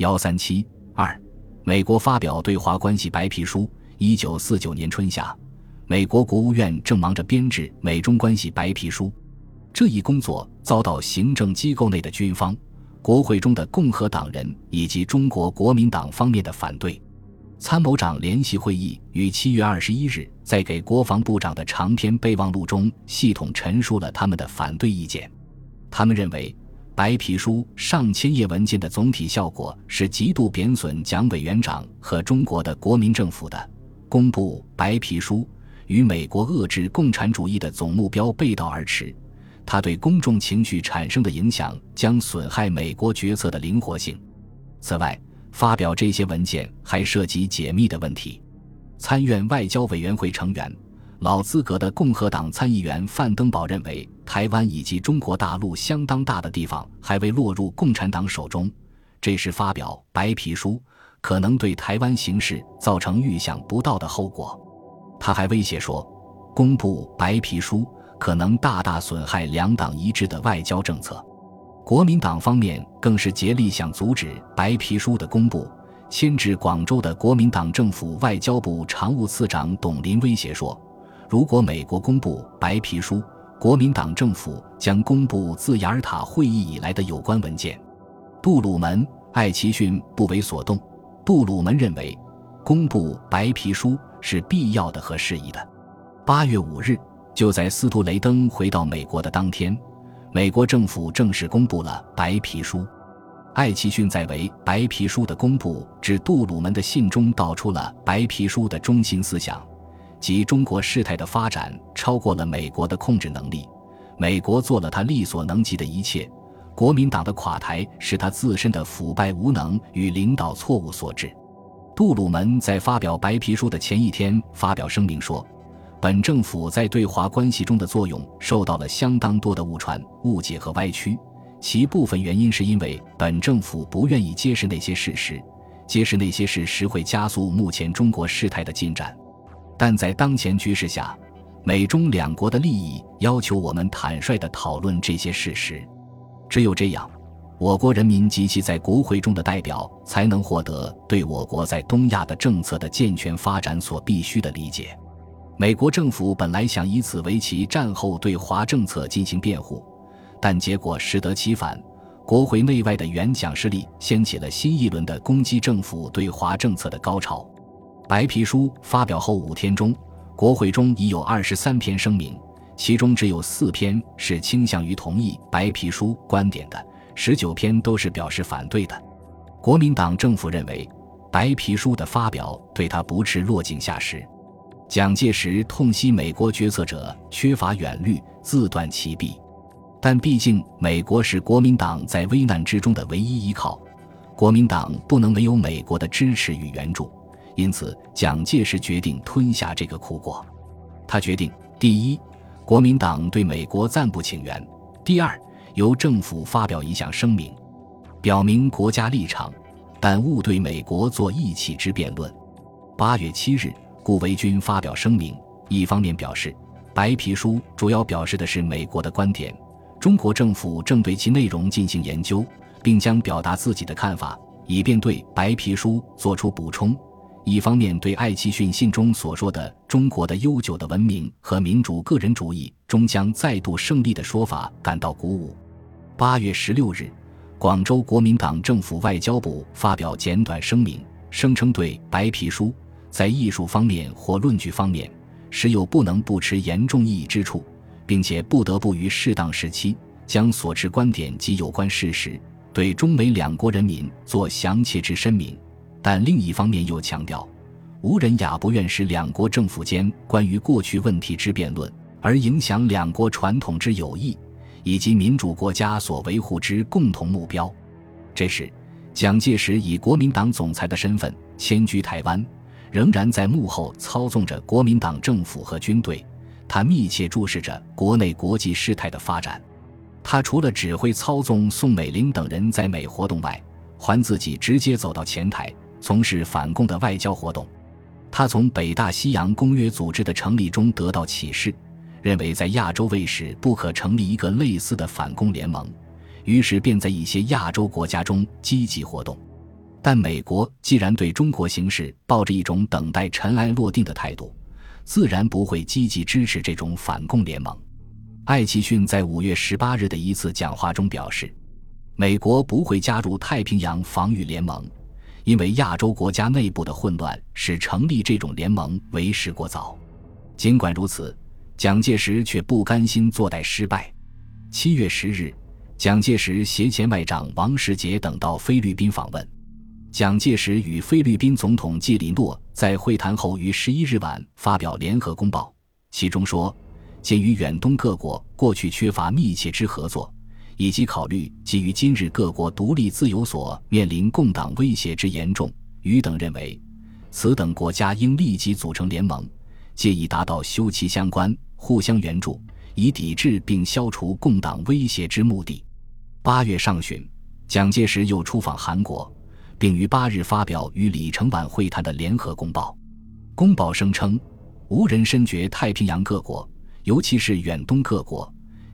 幺三七二，美国发表对华关系白皮书。一九四九年春夏，美国国务院正忙着编制美中关系白皮书，这一工作遭到行政机构内的军方、国会中的共和党人以及中国国民党方面的反对。参谋长联席会议于七月二十一日在给国防部长的长篇备忘录中，系统陈述了他们的反对意见。他们认为，白皮书上千页文件的总体效果是极度贬损蒋委员长和中国的国民政府的。公布白皮书与美国遏制共产主义的总目标背道而驰，它对公众情绪产生的影响将损害美国决策的灵活性。此外，发表这些文件还涉及解密的问题。参院外交委员会成员、老资格的共和党参议员范登堡认为，台湾以及中国大陆相当大的地方还未落入共产党手中，这时发表白皮书可能对台湾形势造成预想不到的后果。他还威胁说，公布白皮书可能大大损害两党一致的外交政策。国民党方面更是竭力想阻止白皮书的公布。迁至广州的国民党政府外交部常务次长董林威胁说：“如果美国公布白皮书，国民党政府将公布自雅尔塔会议以来的有关文件。”杜鲁门、艾奇逊不为所动。杜鲁门认为，公布白皮书是必要的和适宜的。八月五日，就在斯图雷登回到美国的当天。美国政府正式公布了白皮书。艾奇逊在为白皮书的公布致杜鲁门的信中道出了白皮书的中心思想，即中国事态的发展超过了美国的控制能力，美国做了他力所能及的一切，国民党的垮台是他自身的腐败无能与领导错误所致。杜鲁门在发表白皮书的前一天发表声明说。本政府在对华关系中的作用受到了相当多的误传、误解和歪曲，其部分原因是因为本政府不愿意揭示那些事实，揭示那些事实会加速目前中国事态的进展。但在当前局势下，美中两国的利益要求我们坦率地讨论这些事实，只有这样，我国人民及其在国会中的代表才能获得对我国在东亚的政策的健全发展所必须的理解。美国政府本来想以此为其战后对华政策进行辩护，但结果适得其反。国会内外的援蒋势力掀起了新一轮的攻击政府对华政策的高潮。白皮书发表后五天中，国会中已有二十三篇声明，其中只有四篇是倾向于同意白皮书观点的，十九篇都是表示反对的。国民党政府认为，白皮书的发表对他不是落井下石。蒋介石痛惜美国决策者缺乏远虑，自断其臂。但毕竟美国是国民党在危难之中的唯一依靠，国民党不能没有美国的支持与援助。因此，蒋介石决定吞下这个苦果。他决定：第一，国民党对美国暂不请援；第二，由政府发表一项声明，表明国家立场，但勿对美国做义气之辩论。八月七日。顾维钧发表声明，一方面表示，白皮书主要表示的是美国的观点，中国政府正对其内容进行研究，并将表达自己的看法，以便对白皮书作出补充；一方面对艾奇逊信中所说的中国的悠久的文明和民主个人主义终将再度胜利的说法感到鼓舞。八月十六日，广州国民党政府外交部发表简短声明，声称对白皮书。在艺术方面或论据方面，时有不能不持严重异议之处，并且不得不于适当时期将所持观点及有关事实对中美两国人民做详切之声明。但另一方面又强调，无人雅不愿使两国政府间关于过去问题之辩论而影响两国传统之友谊以及民主国家所维护之共同目标。这时，蒋介石以国民党总裁的身份迁居台湾。仍然在幕后操纵着国民党政府和军队，他密切注视着国内国际事态的发展。他除了指挥操纵宋美龄等人在美活动外，还自己直接走到前台，从事反共的外交活动。他从北大西洋公约组织的成立中得到启示，认为在亚洲卫士不可成立一个类似的反共联盟，于是便在一些亚洲国家中积极活动。但美国既然对中国形势抱着一种等待尘埃落定的态度，自然不会积极支持这种反共联盟。艾奇逊在五月十八日的一次讲话中表示，美国不会加入太平洋防御联盟，因为亚洲国家内部的混乱使成立这种联盟为时过早。尽管如此，蒋介石却不甘心坐待失败。七月十日，蒋介石携前外长王世杰等到菲律宾访问。蒋介石与菲律宾总统季里诺在会谈后于十一日晚发表联合公报，其中说：“鉴于远东各国过去缺乏密切之合作，以及考虑基于今日各国独立自由所面临共党威胁之严重，余等认为，此等国家应立即组成联盟，借以达到休戚相关、互相援助，以抵制并消除共党威胁之目的。”八月上旬，蒋介石又出访韩国。并于八日发表与李承晚会谈的联合公报。公报声称，无人深觉太平洋各国，尤其是远东各国，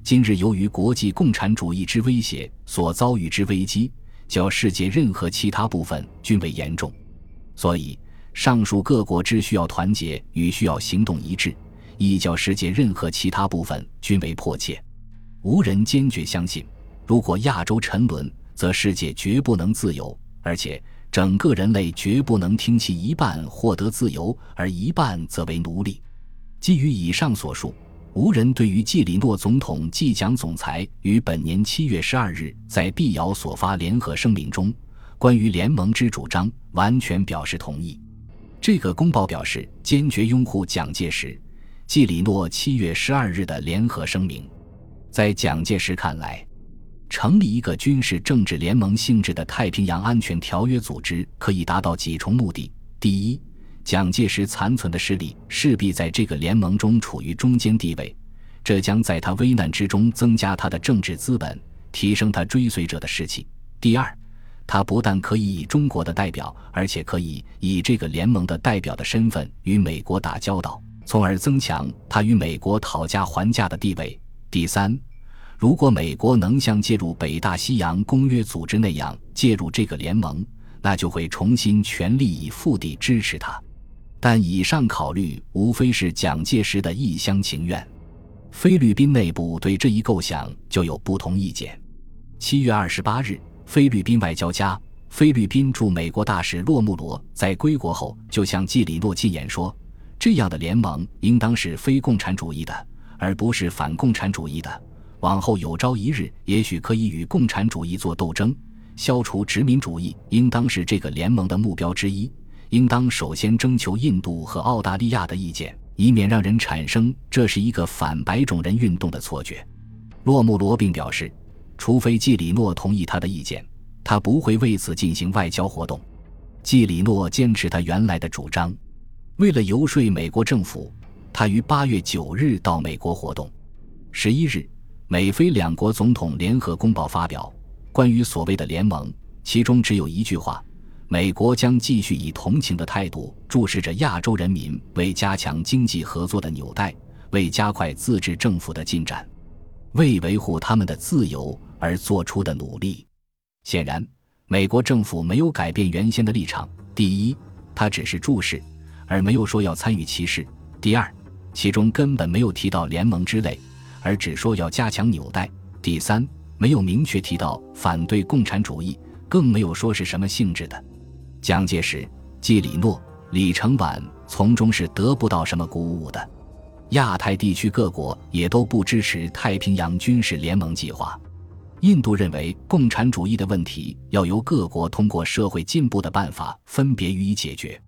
今日由于国际共产主义之威胁所遭遇之危机，较世界任何其他部分均为严重。所以，上述各国之需要团结与需要行动一致，亦较世界任何其他部分均为迫切。无人坚决相信，如果亚洲沉沦，则世界绝不能自由。而且，整个人类绝不能听其一半获得自由，而一半则为奴隶。基于以上所述，无人对于季里诺总统即蒋总裁于本年七月十二日在碧瑶所发联合声明中关于联盟之主张完全表示同意。这个公报表示坚决拥护蒋介石、季里诺七月十二日的联合声明。在蒋介石看来，成立一个军事政治联盟性质的太平洋安全条约组织，可以达到几重目的：第一，蒋介石残存的势力势必在这个联盟中处于中间地位，这将在他危难之中增加他的政治资本，提升他追随者的士气；第二，他不但可以以中国的代表，而且可以以这个联盟的代表的身份与美国打交道，从而增强他与美国讨价还价的地位；第三。如果美国能像介入北大西洋公约组织那样介入这个联盟，那就会重新全力以赴地支持他。但以上考虑无非是蒋介石的一厢情愿。菲律宾内部对这一构想就有不同意见。七月二十八日，菲律宾外交家、菲律宾驻美国大使洛穆罗在归国后就向季里诺进言说：“这样的联盟应当是非共产主义的，而不是反共产主义的。”往后有朝一日，也许可以与共产主义做斗争，消除殖民主义，应当是这个联盟的目标之一。应当首先征求印度和澳大利亚的意见，以免让人产生这是一个反白种人运动的错觉。洛穆罗并表示，除非季里诺同意他的意见，他不会为此进行外交活动。季里诺坚持他原来的主张，为了游说美国政府，他于八月九日到美国活动。十一日。美菲两国总统联合公报发表，关于所谓的联盟，其中只有一句话：美国将继续以同情的态度注视着亚洲人民为加强经济合作的纽带，为加快自治政府的进展，为维护他们的自由而做出的努力。显然，美国政府没有改变原先的立场：第一，他只是注视，而没有说要参与其事；第二，其中根本没有提到联盟之类。而只说要加强纽带。第三，没有明确提到反对共产主义，更没有说是什么性质的。蒋介石、季里诺、李承晚从中是得不到什么鼓舞的。亚太地区各国也都不支持太平洋军事联盟计划。印度认为共产主义的问题要由各国通过社会进步的办法分别予以解决。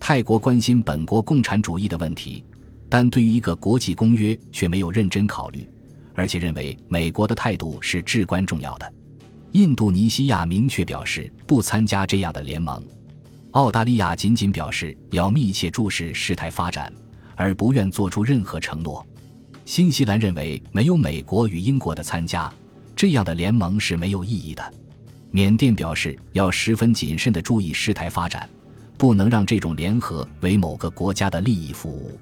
泰国关心本国共产主义的问题。但对于一个国际公约却没有认真考虑，而且认为美国的态度是至关重要的。印度尼西亚明确表示不参加这样的联盟，澳大利亚仅仅表示要密切注视事态发展，而不愿做出任何承诺。新西兰认为没有美国与英国的参加，这样的联盟是没有意义的。缅甸表示要十分谨慎地注意事态发展，不能让这种联合为某个国家的利益服务。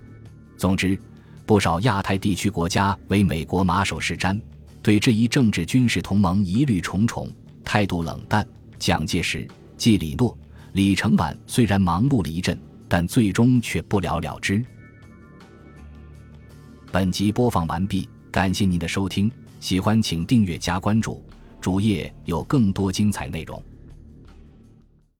总之，不少亚太地区国家为美国马首是瞻，对这一政治军事同盟疑虑重重，态度冷淡。蒋介石、季李诺、李承晚虽然忙碌了一阵，但最终却不了了之。本集播放完毕，感谢您的收听，喜欢请订阅加关注，主页有更多精彩内容。